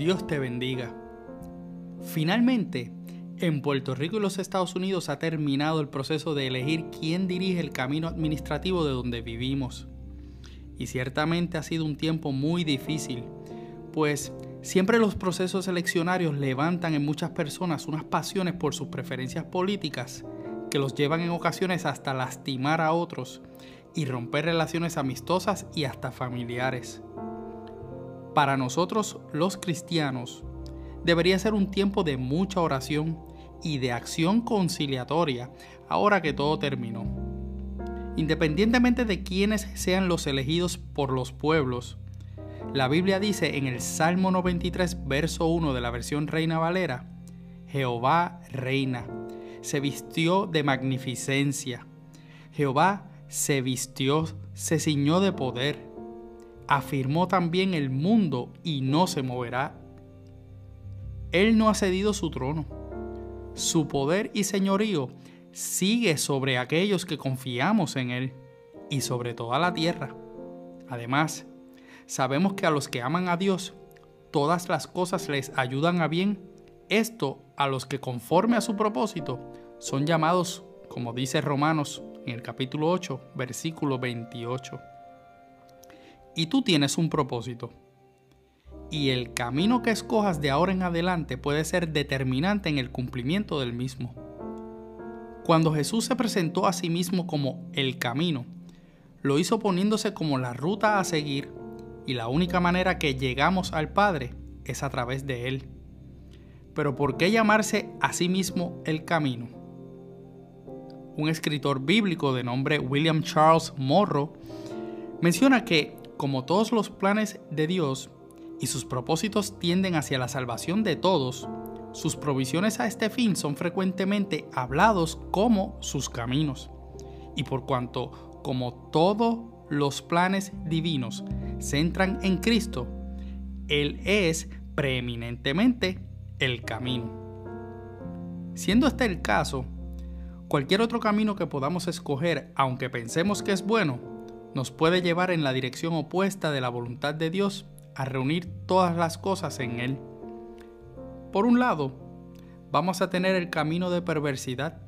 Dios te bendiga. Finalmente, en Puerto Rico y los Estados Unidos ha terminado el proceso de elegir quién dirige el camino administrativo de donde vivimos. Y ciertamente ha sido un tiempo muy difícil, pues siempre los procesos eleccionarios levantan en muchas personas unas pasiones por sus preferencias políticas que los llevan en ocasiones hasta lastimar a otros y romper relaciones amistosas y hasta familiares. Para nosotros los cristianos, debería ser un tiempo de mucha oración y de acción conciliatoria ahora que todo terminó. Independientemente de quiénes sean los elegidos por los pueblos, la Biblia dice en el Salmo 93, verso 1 de la versión Reina Valera, Jehová reina, se vistió de magnificencia. Jehová se vistió, se ciñó de poder afirmó también el mundo y no se moverá. Él no ha cedido su trono. Su poder y señorío sigue sobre aquellos que confiamos en Él y sobre toda la tierra. Además, sabemos que a los que aman a Dios, todas las cosas les ayudan a bien. Esto a los que conforme a su propósito son llamados, como dice Romanos en el capítulo 8, versículo 28 y tú tienes un propósito. Y el camino que escojas de ahora en adelante puede ser determinante en el cumplimiento del mismo. Cuando Jesús se presentó a sí mismo como el camino, lo hizo poniéndose como la ruta a seguir y la única manera que llegamos al Padre es a través de Él. Pero ¿por qué llamarse a sí mismo el camino? Un escritor bíblico de nombre William Charles Morrow menciona que como todos los planes de Dios y sus propósitos tienden hacia la salvación de todos, sus provisiones a este fin son frecuentemente hablados como sus caminos. Y por cuanto, como todos los planes divinos centran en Cristo, Él es preeminentemente el camino. Siendo este el caso, cualquier otro camino que podamos escoger, aunque pensemos que es bueno, nos puede llevar en la dirección opuesta de la voluntad de Dios a reunir todas las cosas en Él. Por un lado, vamos a tener el camino de perversidad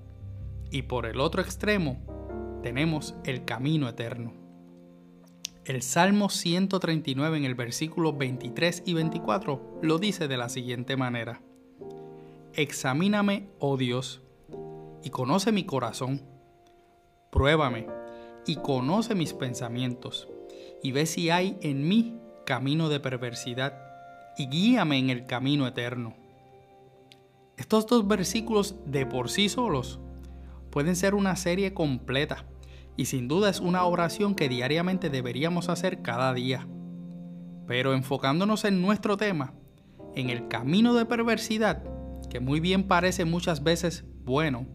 y por el otro extremo tenemos el camino eterno. El Salmo 139 en el versículo 23 y 24 lo dice de la siguiente manera. Examíname, oh Dios, y conoce mi corazón. Pruébame y conoce mis pensamientos, y ve si hay en mí camino de perversidad, y guíame en el camino eterno. Estos dos versículos de por sí solos pueden ser una serie completa, y sin duda es una oración que diariamente deberíamos hacer cada día. Pero enfocándonos en nuestro tema, en el camino de perversidad, que muy bien parece muchas veces bueno,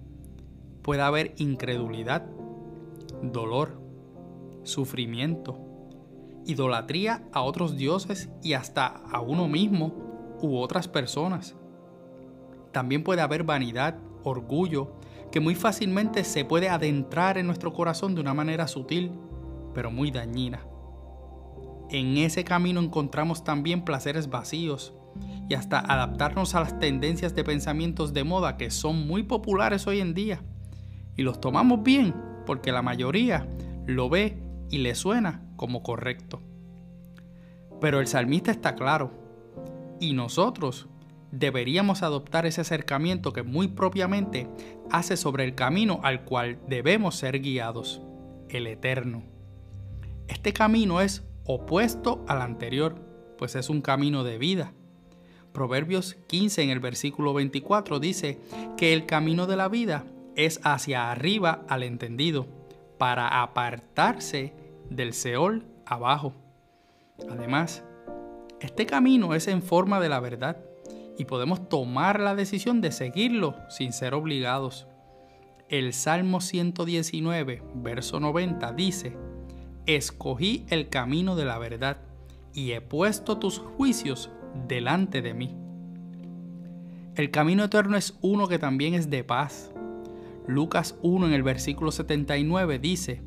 puede haber incredulidad, dolor, sufrimiento, idolatría a otros dioses y hasta a uno mismo u otras personas. También puede haber vanidad, orgullo, que muy fácilmente se puede adentrar en nuestro corazón de una manera sutil, pero muy dañina. En ese camino encontramos también placeres vacíos y hasta adaptarnos a las tendencias de pensamientos de moda que son muy populares hoy en día. Y los tomamos bien porque la mayoría lo ve y le suena como correcto. Pero el salmista está claro, y nosotros deberíamos adoptar ese acercamiento que muy propiamente hace sobre el camino al cual debemos ser guiados, el eterno. Este camino es opuesto al anterior, pues es un camino de vida. Proverbios 15 en el versículo 24 dice que el camino de la vida es hacia arriba al entendido, para apartarse del Seol abajo. Además, este camino es en forma de la verdad y podemos tomar la decisión de seguirlo sin ser obligados. El Salmo 119, verso 90 dice, Escogí el camino de la verdad y he puesto tus juicios delante de mí. El camino eterno es uno que también es de paz, Lucas 1 en el versículo 79 dice,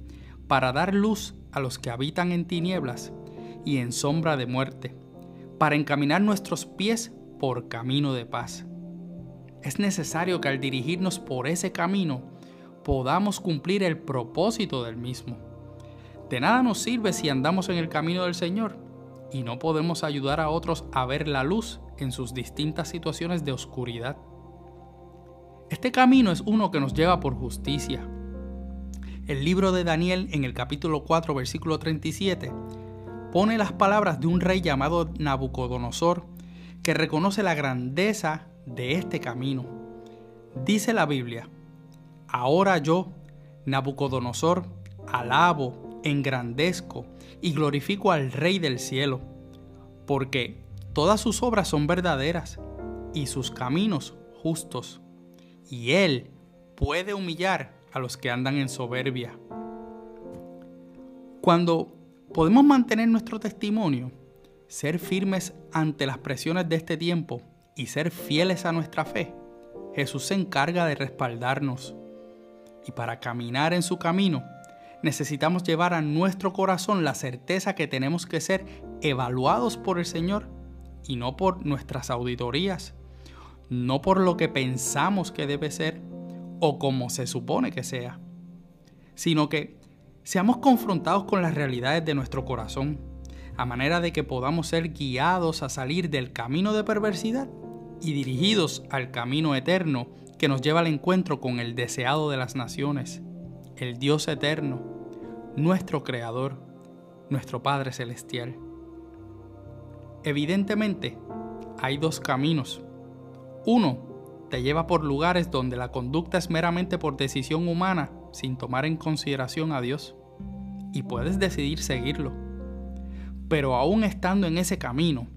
para dar luz a los que habitan en tinieblas y en sombra de muerte, para encaminar nuestros pies por camino de paz. Es necesario que al dirigirnos por ese camino podamos cumplir el propósito del mismo. De nada nos sirve si andamos en el camino del Señor y no podemos ayudar a otros a ver la luz en sus distintas situaciones de oscuridad. Este camino es uno que nos lleva por justicia. El libro de Daniel en el capítulo 4 versículo 37 pone las palabras de un rey llamado Nabucodonosor que reconoce la grandeza de este camino. Dice la Biblia, ahora yo, Nabucodonosor, alabo, engrandezco y glorifico al Rey del cielo, porque todas sus obras son verdaderas y sus caminos justos, y Él puede humillar a los que andan en soberbia. Cuando podemos mantener nuestro testimonio, ser firmes ante las presiones de este tiempo y ser fieles a nuestra fe, Jesús se encarga de respaldarnos. Y para caminar en su camino, necesitamos llevar a nuestro corazón la certeza que tenemos que ser evaluados por el Señor y no por nuestras auditorías, no por lo que pensamos que debe ser o como se supone que sea, sino que seamos confrontados con las realidades de nuestro corazón, a manera de que podamos ser guiados a salir del camino de perversidad y dirigidos al camino eterno que nos lleva al encuentro con el deseado de las naciones, el Dios eterno, nuestro Creador, nuestro Padre Celestial. Evidentemente, hay dos caminos. Uno te lleva por lugares donde la conducta es meramente por decisión humana, sin tomar en consideración a Dios, y puedes decidir seguirlo. Pero aún estando en ese camino,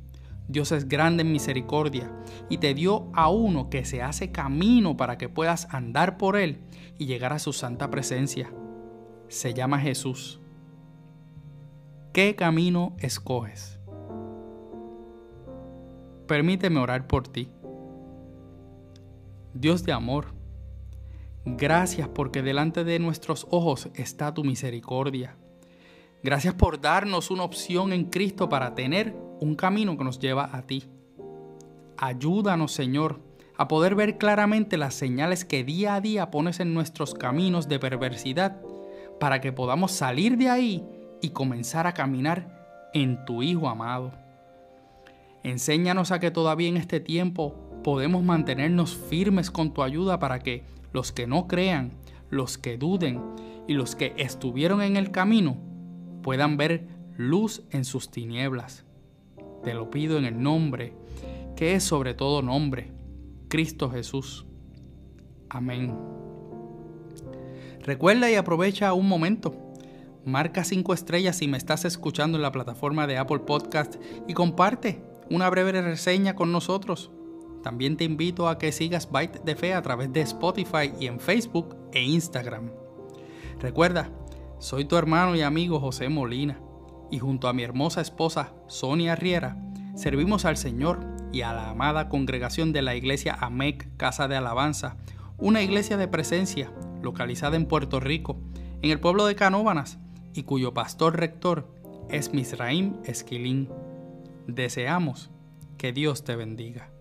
Dios es grande en misericordia y te dio a uno que se hace camino para que puedas andar por él y llegar a su santa presencia. Se llama Jesús. ¿Qué camino escoges? Permíteme orar por ti. Dios de amor, gracias porque delante de nuestros ojos está tu misericordia. Gracias por darnos una opción en Cristo para tener un camino que nos lleva a ti. Ayúdanos, Señor, a poder ver claramente las señales que día a día pones en nuestros caminos de perversidad, para que podamos salir de ahí y comenzar a caminar en tu Hijo amado. Enséñanos a que todavía en este tiempo podemos mantenernos firmes con tu ayuda para que los que no crean, los que duden y los que estuvieron en el camino puedan ver luz en sus tinieblas. Te lo pido en el nombre, que es sobre todo nombre, Cristo Jesús. Amén. Recuerda y aprovecha un momento. Marca 5 estrellas si me estás escuchando en la plataforma de Apple Podcast y comparte una breve reseña con nosotros. También te invito a que sigas Byte de Fe a través de Spotify y en Facebook e Instagram. Recuerda, soy tu hermano y amigo José Molina y junto a mi hermosa esposa Sonia Riera, servimos al Señor y a la amada congregación de la iglesia AMEC Casa de Alabanza, una iglesia de presencia localizada en Puerto Rico, en el pueblo de Canóbanas, y cuyo pastor rector es Misraim Esquilín. Deseamos que Dios te bendiga.